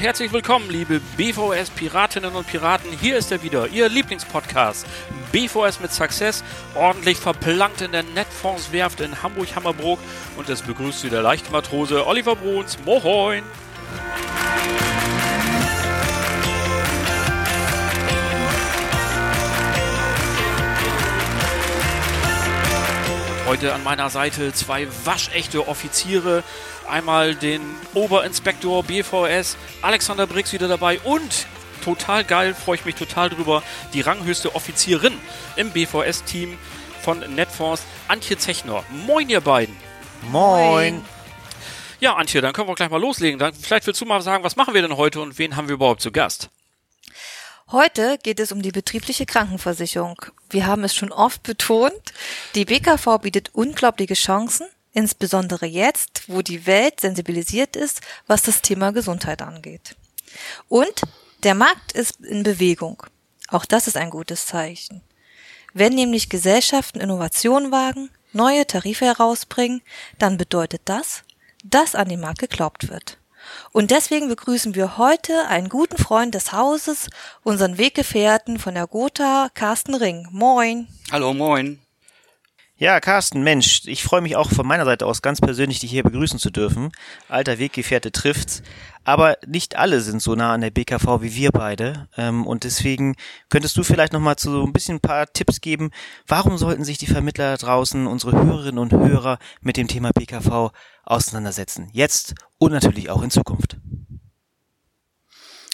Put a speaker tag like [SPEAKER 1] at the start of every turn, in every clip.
[SPEAKER 1] und herzlich willkommen, liebe BVS-Piratinnen und Piraten. Hier ist er wieder, Ihr Lieblingspodcast. BVS mit Success, ordentlich verplankt in der Netfonds-Werft in Hamburg-Hammerbrook. Und es begrüßt Sie der Leichtmatrose Oliver Bruns. Moin! Heute an meiner Seite zwei waschechte Offiziere. Einmal den Oberinspektor BVS, Alexander Brix wieder dabei und total geil, freue ich mich total drüber, die ranghöchste Offizierin im BVS-Team von Netfonds, Antje Zechner. Moin, ihr beiden.
[SPEAKER 2] Moin.
[SPEAKER 1] Ja, Antje, dann können wir gleich mal loslegen. Dann, vielleicht willst du mal sagen, was machen wir denn heute und wen haben wir überhaupt zu Gast?
[SPEAKER 2] Heute geht es um die betriebliche Krankenversicherung. Wir haben es schon oft betont, die BKV bietet unglaubliche Chancen, insbesondere jetzt, wo die Welt sensibilisiert ist, was das Thema Gesundheit angeht. Und der Markt ist in Bewegung. Auch das ist ein gutes Zeichen. Wenn nämlich Gesellschaften Innovationen wagen, neue Tarife herausbringen, dann bedeutet das, dass an den Markt geglaubt wird. Und deswegen begrüßen wir heute einen guten Freund des Hauses, unseren Weggefährten von der Gotha, Carsten Ring. Moin.
[SPEAKER 3] Hallo, moin.
[SPEAKER 4] Ja, Carsten, Mensch, ich freue mich auch von meiner Seite aus ganz persönlich, dich hier begrüßen zu dürfen. Alter Weggefährte trifft's. Aber nicht alle sind so nah an der BKV wie wir beide. Ähm, und deswegen könntest du vielleicht nochmal so ein bisschen ein paar Tipps geben. Warum sollten sich die Vermittler draußen, unsere Hörerinnen und Hörer mit dem Thema BKV auseinandersetzen? Jetzt und natürlich auch in Zukunft.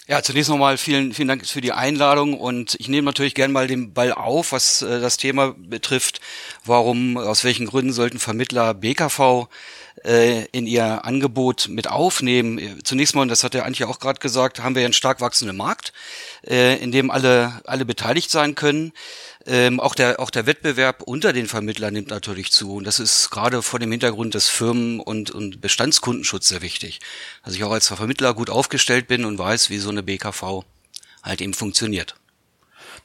[SPEAKER 3] Ja, zunächst nochmal vielen, vielen Dank für die Einladung und ich nehme natürlich gern mal den Ball auf, was äh, das Thema betrifft. Warum, aus welchen Gründen sollten Vermittler BKV äh, in ihr Angebot mit aufnehmen? Zunächst mal, und das hat der Antje auch gerade gesagt, haben wir einen stark wachsenden Markt, äh, in dem alle, alle beteiligt sein können. Ähm, auch, der, auch der Wettbewerb unter den Vermittlern nimmt natürlich zu. Und das ist gerade vor dem Hintergrund des Firmen- und, und Bestandskundenschutz sehr wichtig. Dass ich auch als Vermittler gut aufgestellt bin und weiß, wie so eine BKV halt eben funktioniert.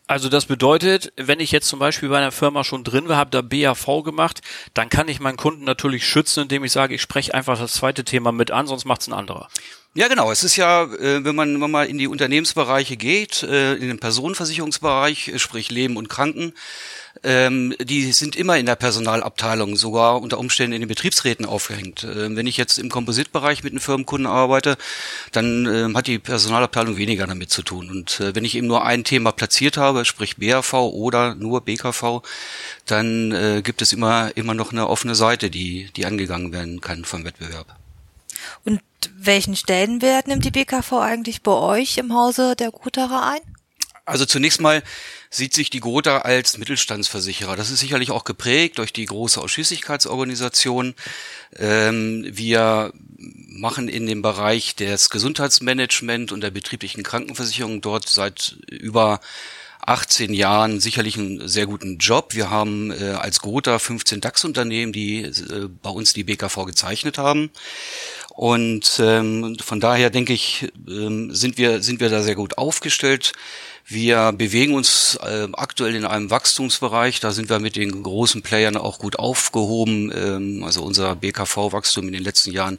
[SPEAKER 1] Also das bedeutet, wenn ich jetzt zum Beispiel bei einer Firma schon drin war, habe da BAV gemacht, dann kann ich meinen Kunden natürlich schützen, indem ich sage, ich spreche einfach das zweite Thema mit an, sonst macht es ein anderer.
[SPEAKER 3] Ja, genau. Es ist ja, äh, wenn man, wenn man mal in die Unternehmensbereiche geht, äh, in den Personenversicherungsbereich, äh, sprich Leben und Kranken, ähm, die sind immer in der Personalabteilung, sogar unter Umständen in den Betriebsräten aufgehängt. Ähm, wenn ich jetzt im Kompositbereich mit einem Firmenkunden arbeite, dann ähm, hat die Personalabteilung weniger damit zu tun. Und wenn ich eben nur ein Thema platziert habe, sprich BAV oder nur BKV, dann gibt es immer, immer noch eine offene Seite, die, die angegangen werden kann vom Wettbewerb.
[SPEAKER 2] Und welchen Stellenwert nimmt die BKV eigentlich bei euch im Hause der Gothaer ein?
[SPEAKER 3] Also zunächst mal sieht sich die Gotha als Mittelstandsversicherer. Das ist sicherlich auch geprägt durch die große Ausschließlichkeitsorganisation. Ähm, wir machen in dem Bereich des Gesundheitsmanagement und der betrieblichen Krankenversicherung dort seit über 18 Jahren sicherlich einen sehr guten Job. Wir haben äh, als Gotha 15 DAX-Unternehmen, die äh, bei uns die BKV gezeichnet haben. Und ähm, von daher denke ich, ähm, sind wir sind wir da sehr gut aufgestellt. Wir bewegen uns äh, aktuell in einem Wachstumsbereich. Da sind wir mit den großen Playern auch gut aufgehoben. Ähm, also unser BKV-Wachstum in den letzten Jahren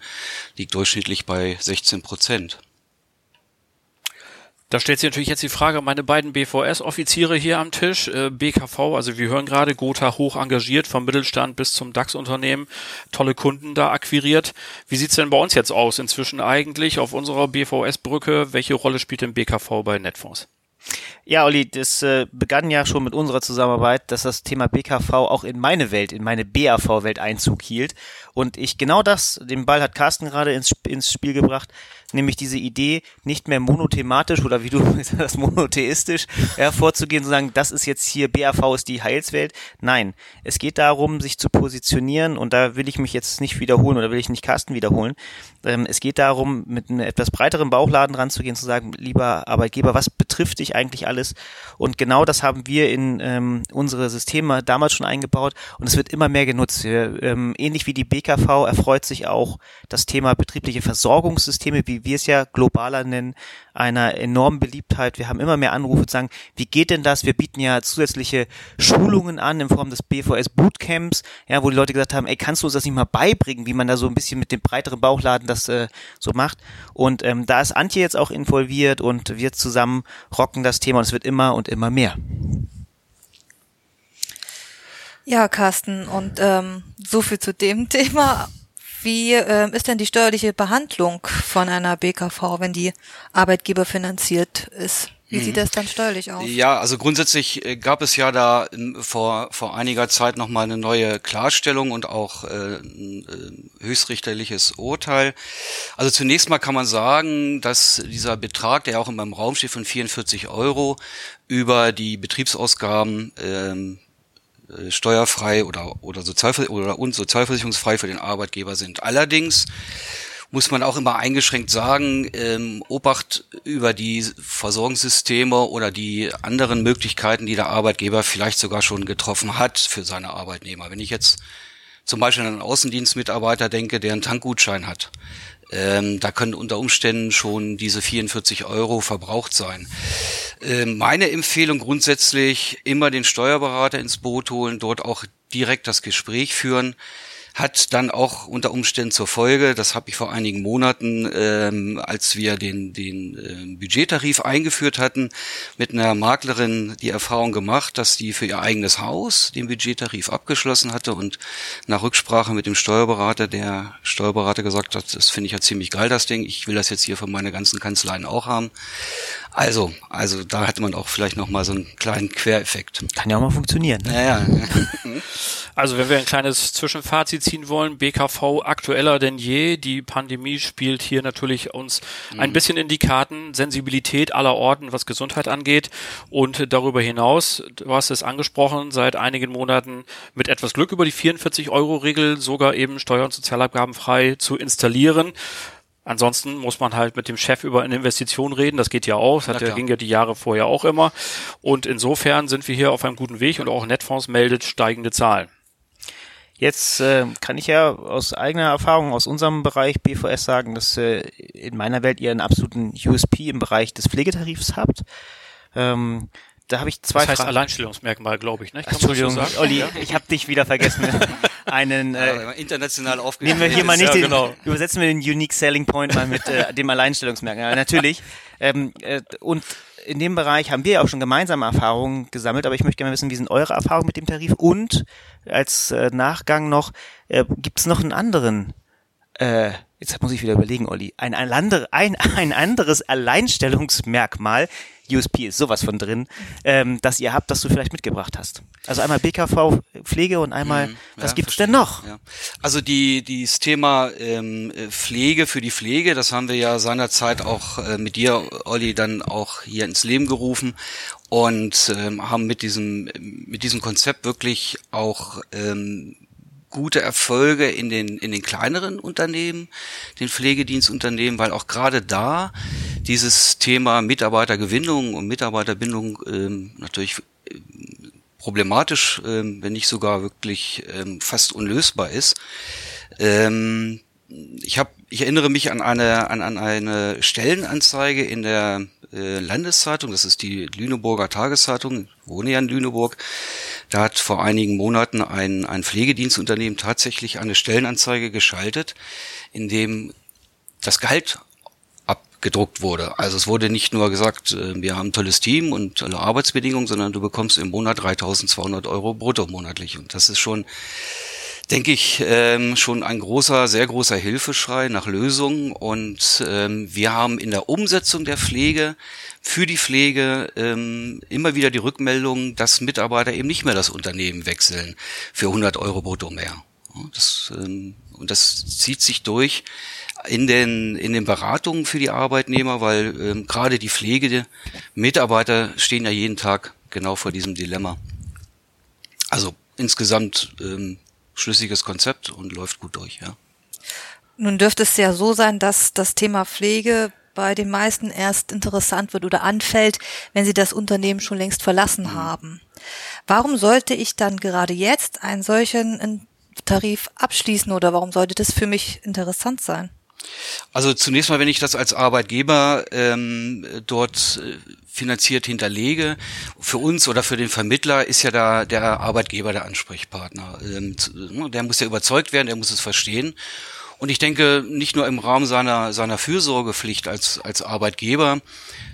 [SPEAKER 3] liegt durchschnittlich bei 16 Prozent.
[SPEAKER 1] Da stellt sich natürlich jetzt die Frage, meine beiden BVS-Offiziere hier am Tisch, äh, BKV, also wir hören gerade, Gotha hoch engagiert, vom Mittelstand bis zum DAX-Unternehmen, tolle Kunden da akquiriert. Wie sieht's denn bei uns jetzt aus inzwischen eigentlich auf unserer BVS-Brücke? Welche Rolle spielt denn BKV bei Netfonds?
[SPEAKER 4] Ja, Olli, das äh, begann ja schon mit unserer Zusammenarbeit, dass das Thema BKV auch in meine Welt, in meine BAV-Welt Einzug hielt. Und ich genau das, den Ball hat Carsten gerade ins, ins Spiel gebracht, nämlich diese Idee, nicht mehr monothematisch oder wie du das monotheistisch hervorzugehen, zu sagen, das ist jetzt hier BAV ist die Heilswelt. Nein, es geht darum, sich zu positionieren und da will ich mich jetzt nicht wiederholen oder will ich nicht Carsten wiederholen. Ähm, es geht darum, mit einem etwas breiteren Bauchladen ranzugehen, zu sagen, lieber Arbeitgeber, was betrifft dich eigentlich alles? Und genau das haben wir in ähm, unsere Systeme damals schon eingebaut und es wird immer mehr genutzt. Wir, ähm, ähnlich wie die BKV erfreut sich auch das Thema betriebliche Versorgungssysteme, wie wir es ja globaler nennen, einer enormen Beliebtheit. Wir haben immer mehr Anrufe zu sagen, wie geht denn das? Wir bieten ja zusätzliche Schulungen an in Form des BVS Bootcamps, ja, wo die Leute gesagt haben, ey, kannst du uns das nicht mal beibringen, wie man da so ein bisschen mit dem breiteren Bauchladen das äh, so macht? Und ähm, da ist Antje jetzt auch involviert und wir zusammen rocken das Thema und es wird immer und immer mehr.
[SPEAKER 2] Ja, Carsten, und ähm, so viel zu dem Thema. Wie äh, ist denn die steuerliche Behandlung von einer BKV, wenn die Arbeitgeber finanziert ist? Wie sieht das dann steuerlich aus?
[SPEAKER 3] Ja, also grundsätzlich äh, gab es ja da ähm, vor, vor einiger Zeit nochmal eine neue Klarstellung und auch äh, ein äh, höchstrichterliches Urteil. Also zunächst mal kann man sagen, dass dieser Betrag, der auch in meinem Raum steht von 44 Euro, über die Betriebsausgaben ähm, äh, steuerfrei oder oder, Sozialver oder und sozialversicherungsfrei für den Arbeitgeber sind. Allerdings muss man auch immer eingeschränkt sagen, ähm, Obacht über die Versorgungssysteme oder die anderen Möglichkeiten, die der Arbeitgeber vielleicht sogar schon getroffen hat für seine Arbeitnehmer. Wenn ich jetzt zum Beispiel an einen Außendienstmitarbeiter denke, der einen Tankgutschein hat, ähm, da können unter Umständen schon diese 44 Euro verbraucht sein. Ähm, meine Empfehlung grundsätzlich immer den Steuerberater ins Boot holen, dort auch direkt das Gespräch führen hat dann auch unter Umständen zur Folge, das habe ich vor einigen Monaten, ähm, als wir den, den äh, Budgettarif eingeführt hatten, mit einer Maklerin die Erfahrung gemacht, dass die für ihr eigenes Haus den Budgettarif abgeschlossen hatte und nach Rücksprache mit dem Steuerberater, der Steuerberater gesagt hat, das finde ich ja ziemlich geil, das Ding, ich will das jetzt hier für meine ganzen Kanzleien auch haben. Also, also da hatte man auch vielleicht noch mal so einen kleinen Quereffekt.
[SPEAKER 4] Kann ja auch mal funktionieren.
[SPEAKER 3] Ne? Ja, ja.
[SPEAKER 1] Also wenn wir ein kleines Zwischenfazit ziehen wollen, BKV aktueller denn je. Die Pandemie spielt hier natürlich uns ein
[SPEAKER 3] Mhm.
[SPEAKER 1] bisschen in die Karten. Sensibilität aller Orten, was Gesundheit angeht. Und darüber hinaus, du hast es angesprochen, seit einigen Monaten mit etwas Glück über die 44-Euro-Regel sogar eben Steuer- und Sozialabgaben frei zu installieren. Ansonsten muss man halt mit dem Chef über eine Investition reden. Das geht ja auch. Das hat ja, ging ja die Jahre vorher auch immer. Und insofern sind wir hier auf einem guten Weg und auch Netfonds meldet steigende Zahlen.
[SPEAKER 4] Jetzt äh, kann ich ja aus eigener Erfahrung aus unserem Bereich BVS sagen, dass äh, in meiner Welt ihr einen absoluten USP im Bereich des Pflegetarifs habt. Ähm, da habe ich zwei
[SPEAKER 1] Das heißt
[SPEAKER 4] Fragen.
[SPEAKER 1] Alleinstellungsmerkmal, glaube ich. Ne? So
[SPEAKER 4] Entschuldigung? Olli,
[SPEAKER 1] Ja?
[SPEAKER 4] ich habe dich wieder vergessen. Einen äh,
[SPEAKER 3] international
[SPEAKER 4] Nehmen
[SPEAKER 3] aufgestellt.
[SPEAKER 4] wir hier mal nicht
[SPEAKER 1] Ja,
[SPEAKER 4] den,
[SPEAKER 1] genau.
[SPEAKER 4] übersetzen wir den Unique Selling Point mal mit äh, dem Alleinstellungsmerkmal. Natürlich. Ähm, äh, und in dem Bereich haben wir ja auch schon gemeinsame Erfahrungen gesammelt, aber ich möchte gerne wissen, wie sind eure Erfahrungen mit dem Tarif? Und als äh, Nachgang noch, äh, gibt es noch einen anderen, äh, jetzt muss ich wieder überlegen, Olli, ein, ein, andere, ein, ein anderes Alleinstellungsmerkmal, USP ist sowas von drin, ähm, das ihr habt, das du vielleicht mitgebracht hast. Also einmal BKV Pflege und einmal,
[SPEAKER 3] Mhm,
[SPEAKER 4] was
[SPEAKER 3] ja,
[SPEAKER 4] gibt's
[SPEAKER 3] verstehe.
[SPEAKER 4] denn noch?
[SPEAKER 3] Ja. Also die dieses Thema ähm, äh, Pflege für die Pflege, das haben wir ja seinerzeit auch äh, mit dir, Olli, dann auch hier ins Leben gerufen und ähm, haben mit diesem mit diesem Konzept wirklich auch ähm, gute Erfolge in den in den kleineren Unternehmen, den Pflegedienstunternehmen, weil auch gerade da dieses Thema Mitarbeitergewinnung und Mitarbeiterbindung ähm, natürlich problematisch, ähm, wenn nicht sogar wirklich ähm, fast unlösbar ist. Ähm, ich habe, ich erinnere mich an eine an, an eine Stellenanzeige in der äh, Landeszeitung, das ist die Lüneburger Tageszeitung, ich wohne ja in Lüneburg. Da hat vor einigen Monaten ein, ein Pflegedienstunternehmen tatsächlich eine Stellenanzeige geschaltet, in dem das Gehalt abgedruckt wurde. Also es wurde nicht nur gesagt, äh, wir haben ein tolles Team und tolle Arbeitsbedingungen, sondern du bekommst im Monat 3.200 Euro brutto monatlich. Und das ist schon, denke ich, ähm, schon ein großer, sehr großer Hilfeschrei nach Lösungen. Und ähm, wir haben in der Umsetzung der Pflege für die Pflege ähm, immer wieder die Rückmeldung, dass Mitarbeiter eben nicht mehr das Unternehmen wechseln für 100 Euro brutto mehr. Das, ähm, und das zieht sich durch in den in den Beratungen für die Arbeitnehmer, weil ähm, gerade die Pflegemitarbeiter stehen ja jeden Tag genau vor diesem Dilemma. Also insgesamt ähm, schlüssiges Konzept und läuft gut durch, ja.
[SPEAKER 2] Nun dürfte es ja so sein, dass das Thema Pflege bei den meisten erst interessant wird oder anfällt, wenn sie das Unternehmen schon längst verlassen mhm. haben. Warum sollte ich dann gerade jetzt einen solchen Tarif abschließen oder warum sollte das für mich interessant sein?
[SPEAKER 3] Also zunächst mal, wenn ich das als Arbeitgeber ähm, dort äh, finanziert hinterlege, für uns oder für den Vermittler ist ja da der Arbeitgeber der Ansprechpartner. Ähm, ne, der muss ja überzeugt werden, der muss es verstehen. Und ich denke, nicht nur im Rahmen seiner, seiner Fürsorgepflicht als, als Arbeitgeber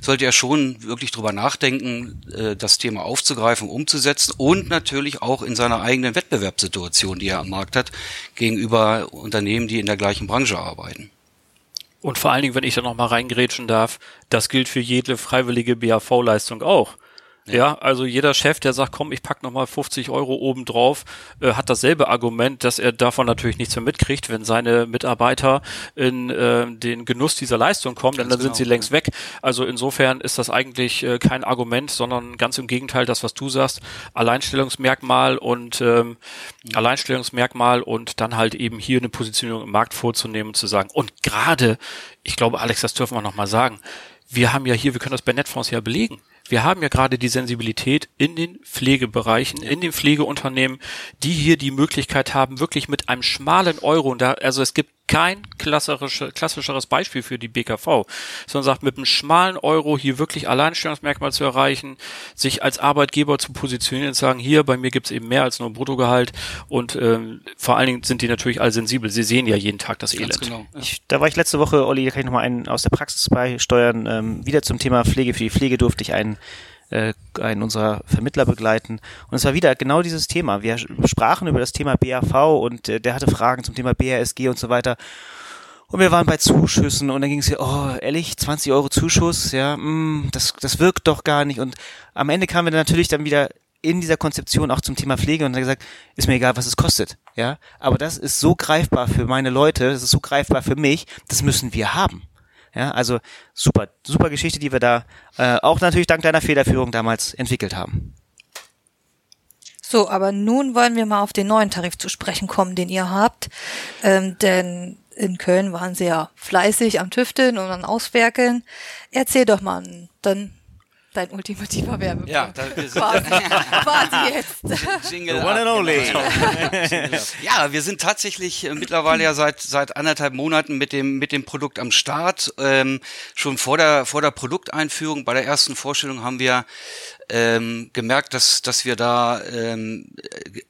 [SPEAKER 3] sollte er schon wirklich drüber nachdenken, äh, das Thema aufzugreifen, umzusetzen und natürlich auch in seiner eigenen Wettbewerbssituation, die er am Markt hat, gegenüber Unternehmen, die in der gleichen Branche arbeiten.
[SPEAKER 1] Und vor allen Dingen, wenn ich da noch mal reingrätschen darf, das gilt für jede freiwillige BAV-Leistung auch. Ja. also jeder Chef, der sagt, komm, ich pack nochmal 50 Euro oben drauf, äh, hat dasselbe Argument, dass er davon natürlich nichts mehr mitkriegt, wenn seine Mitarbeiter in äh, den Genuss dieser Leistung kommen, denn dann genau, sind sie längst weg. Also insofern ist das eigentlich äh, kein Argument, sondern ganz im Gegenteil, das, was du sagst, Alleinstellungsmerkmal und ähm, mhm. Alleinstellungsmerkmal und dann halt eben hier eine Positionierung im Markt vorzunehmen und zu sagen, und gerade, ich glaube, Alex, das dürfen wir nochmal sagen, wir haben ja hier, wir können das bei Netfonds ja belegen. Wir haben ja gerade die Sensibilität in den Pflegebereichen, in den Pflegeunternehmen, die hier die Möglichkeit haben, wirklich mit einem schmalen Euro, und da, also es gibt kein klassische, klassischeres Beispiel für die BKV, sondern sagt, mit einem schmalen Euro hier wirklich Alleinstellungsmerkmal zu erreichen, sich als Arbeitgeber zu positionieren und sagen, hier, bei mir gibt's eben mehr als nur ein Bruttogehalt und ähm, vor allen Dingen sind die natürlich all sensibel. Sie sehen ja jeden Tag das Elend. Genau,
[SPEAKER 4] ja. ich, da war ich letzte Woche, Olli, da kann ich nochmal einen aus der Praxis beisteuern. Ähm, wieder zum Thema Pflege. Für die Pflege durfte ich einen äh, einen unserer Vermittler begleiten. Und es war wieder genau dieses Thema. Wir sprachen über das Thema BAV und äh, der hatte Fragen zum Thema BASG und so weiter. Und wir waren bei Zuschüssen und dann ging es hier, oh, ehrlich, 20 Euro Zuschuss, ja, mh, mm, das, das wirkt doch gar nicht. Und am Ende kamen wir dann natürlich dann wieder in dieser Konzeption auch zum Thema Pflege und haben gesagt, ist mir egal, was es kostet, ja. Aber das ist so greifbar für meine Leute, das ist so greifbar für mich, das müssen wir haben. Ja, also super, super Geschichte, die wir da äh, auch natürlich dank deiner Federführung damals entwickelt haben.
[SPEAKER 2] So, aber nun wollen wir mal auf den neuen Tarif zu sprechen kommen, den ihr habt. Ähm, denn in Köln waren sie ja fleißig am Tüfteln und am Auswerkeln. Erzähl doch mal dann dein ultimativer Werbepunkt. Ja, da, wir sind quasi, quasi
[SPEAKER 3] jetzt. Jingle The one and only. ja, wir sind tatsächlich äh, mittlerweile ja seit seit anderthalb Monaten mit dem mit dem Produkt am Start. Ähm, schon vor der vor der Produkteinführung bei der ersten Vorstellung haben wir ähm, gemerkt, dass dass wir da ähm,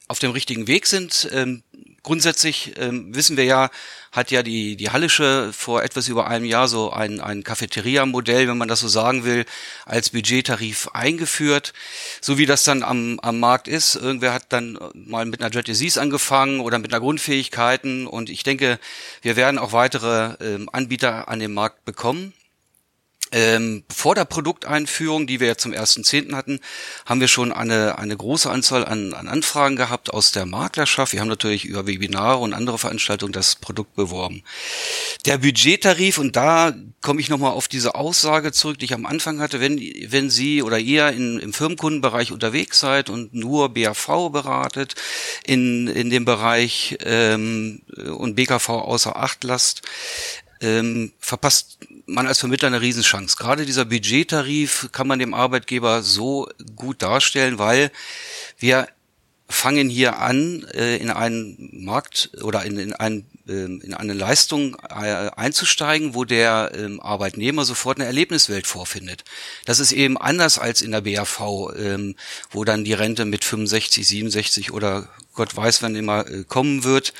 [SPEAKER 3] auf dem richtigen Weg sind. Ähm, grundsätzlich ähm, wissen wir ja, hat ja die, die Hallische vor etwas über einem Jahr so ein, ein Cafeteria-Modell, wenn man das so sagen will, als Budgettarif eingeführt. So wie das dann am, am Markt ist. Irgendwer hat dann mal mit einer Jet Disease angefangen oder mit einer Grundfähigkeiten und ich denke, wir werden auch weitere ähm, Anbieter an den Markt bekommen. Ähm, vor der Produkteinführung, die wir ja zum 1.10. hatten, haben wir schon eine, eine große Anzahl an, an Anfragen gehabt aus der Maklerschaft. Wir haben natürlich über Webinare und andere Veranstaltungen das Produkt beworben. Der Budgettarif, und da komme ich nochmal auf diese Aussage zurück, die ich am Anfang hatte, wenn, wenn Sie oder ihr in, im Firmenkundenbereich unterwegs seid und nur BAV beratet, in, in dem Bereich ähm, und BKV außer Acht lasst, ähm, verpasst man als Vermittler eine Riesenchance. Gerade dieser Budgettarif kann man dem Arbeitgeber so gut darstellen, weil wir fangen hier an, äh, in einen Markt oder in, in, ein, äh, in eine Leistung äh, einzusteigen, wo der ähm, Arbeitnehmer sofort eine Erlebniswelt vorfindet. Das ist eben anders als in der BAV, ähm, wo dann die Rente mit 65, 67 oder Gott weiß, wann immer kommen wird.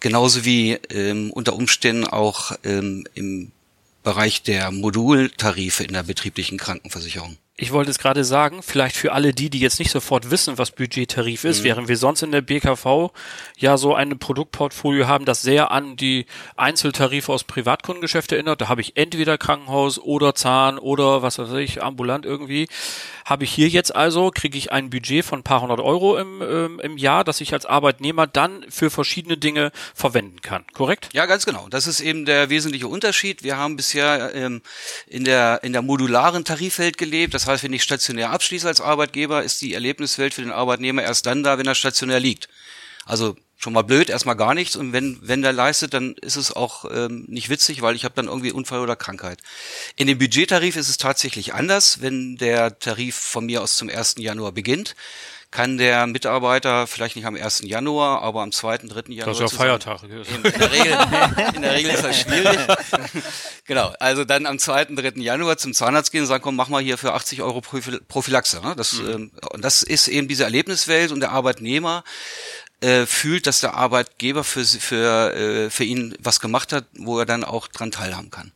[SPEAKER 3] Genauso wie ähm, unter Umständen auch im Bereich der Modultarife in der betrieblichen Krankenversicherung
[SPEAKER 1] ich wollte es gerade sagen, vielleicht für alle die, die jetzt nicht sofort wissen, was Budgettarif ist, mhm. während wir sonst in der BKV ja so ein Produktportfolio haben, das sehr an die Einzeltarife aus Privatkundengeschäft erinnert. Da habe ich entweder Krankenhaus oder Zahn oder was weiß ich, ambulant irgendwie. Habe ich hier jetzt also, kriege ich ein Budget von ein paar hundert Euro im, ähm, im Jahr, das ich als Arbeitnehmer dann für verschiedene Dinge verwenden kann. Korrekt?
[SPEAKER 3] Ja, ganz genau. Das ist eben der wesentliche Unterschied. Wir haben bisher ähm, in der in der modularen Tarifwelt gelebt. Das heißt, wenn ich stationär abschließe als Arbeitgeber, ist die Erlebniswelt für den Arbeitnehmer erst dann da, wenn er stationär liegt. Also schon mal blöd, erstmal gar nichts. Und wenn, wenn der leistet, dann ist es auch ähm, nicht witzig, weil ich habe dann irgendwie Unfall oder Krankheit. In dem Budgettarif ist es tatsächlich anders. Wenn der Tarif von mir aus zum 1. Januar beginnt, kann der Mitarbeiter vielleicht nicht am 1. Januar, aber am 2., 3. Januar.
[SPEAKER 1] Das ist ja Feiertag.
[SPEAKER 3] In, in, der Regel, in der Regel ist das schwierig. genau, also dann am 2., 3. Januar zum Zahnarzt gehen und sagen, komm, mach mal hier für 80 Euro Prophylaxe. Ne? Das, mhm. ähm, und das ist eben diese Erlebniswelt und der Arbeitnehmer äh, fühlt, dass der Arbeitgeber für, für, äh, für ihn was gemacht hat, wo er dann auch dran teilhaben kann.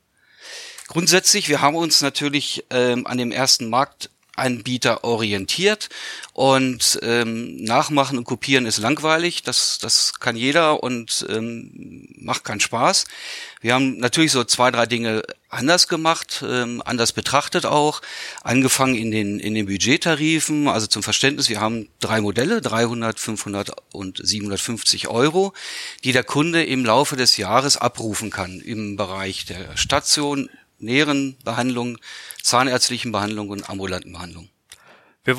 [SPEAKER 3] Grundsätzlich, wir haben uns natürlich ähm, an dem ersten Markt Anbieter orientiert. Und ähm, nachmachen und kopieren ist langweilig, das, das kann jeder und ähm, macht keinen Spaß. Wir haben natürlich so zwei, drei Dinge anders gemacht, ähm, anders betrachtet auch, angefangen in den, in den Budgettarifen, also zum Verständnis, wir haben drei Modelle, 300, 500 und 750 Euro, die der Kunde im Laufe des Jahres abrufen kann im Bereich der Station, näheren Behandlung, zahnärztlichen Behandlung und ambulanten Behandlung.
[SPEAKER 1] Wir,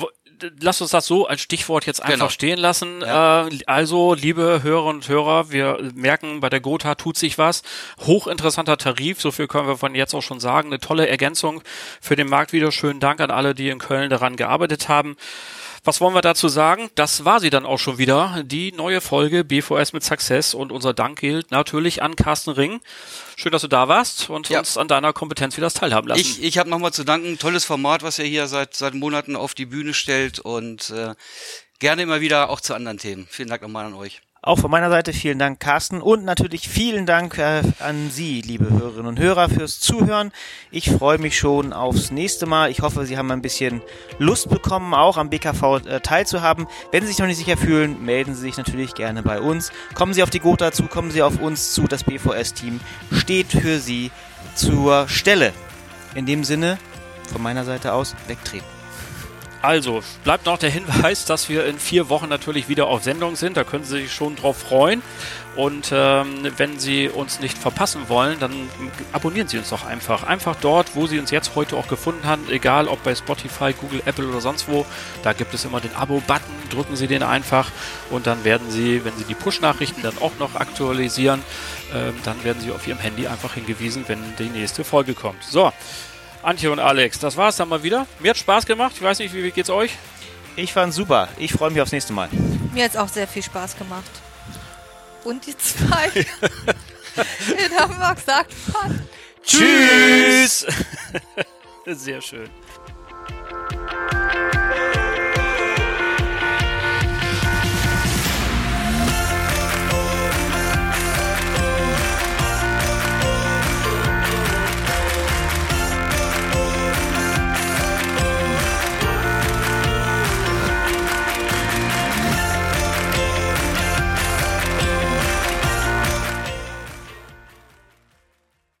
[SPEAKER 1] lass uns das so als Stichwort jetzt einfach genau. stehen lassen. Ja. Äh, also, liebe Hörerinnen und Hörer, wir merken, bei der Gotha tut sich was. Hochinteressanter Tarif, so viel können wir von jetzt auch schon sagen. Eine tolle Ergänzung für den Markt wieder. Schönen Dank an alle, die in Köln daran gearbeitet haben. Was wollen wir dazu sagen? Das war sie dann auch schon wieder, die neue Folge BVS mit Success und unser Dank gilt natürlich an Carsten Ring. Schön, dass du da warst und ja. uns an deiner Kompetenz wieder teilhaben lassen.
[SPEAKER 3] Ich, ich habe nochmal zu danken. Tolles Format, was ihr hier seit, seit Monaten auf die Bühne stellt und äh, gerne immer wieder auch zu anderen Themen. Vielen Dank nochmal an euch.
[SPEAKER 4] Auch von meiner Seite vielen Dank, Carsten. Und natürlich vielen Dank äh, an Sie, liebe Hörerinnen und Hörer, fürs Zuhören. Ich freue mich schon aufs nächste Mal. Ich hoffe, Sie haben ein bisschen Lust bekommen, auch am BKV äh, teilzuhaben. Wenn Sie sich noch nicht sicher fühlen, melden Sie sich natürlich gerne bei uns. Kommen Sie auf die Gotha zu, kommen Sie auf uns zu. Das BVS-Team steht für Sie zur Stelle. In dem Sinne, von meiner Seite aus, wegtreten.
[SPEAKER 1] Also, bleibt noch der Hinweis, dass wir in vier Wochen natürlich wieder auf Sendung sind. Da können Sie sich schon drauf freuen. Und ähm, wenn Sie uns nicht verpassen wollen, dann abonnieren Sie uns doch einfach. Einfach dort, wo Sie uns jetzt heute auch gefunden haben, egal ob bei Spotify, Google, Apple oder sonst wo. Da gibt es immer den Abo-Button. Drücken Sie den einfach und dann werden Sie, wenn Sie die Push-Nachrichten dann auch noch aktualisieren, ähm, dann werden Sie auf Ihrem Handy einfach hingewiesen, wenn die nächste Folge kommt. So. Antje und Alex, das war es dann mal wieder. Mir hat Spaß gemacht. Ich weiß nicht, wie, wie geht's euch?
[SPEAKER 4] Ich fand super. Ich freue mich aufs nächste Mal.
[SPEAKER 2] Mir hat es auch sehr viel Spaß gemacht. Und die zwei in Hamburg sagt man
[SPEAKER 1] Tschüss. sehr schön.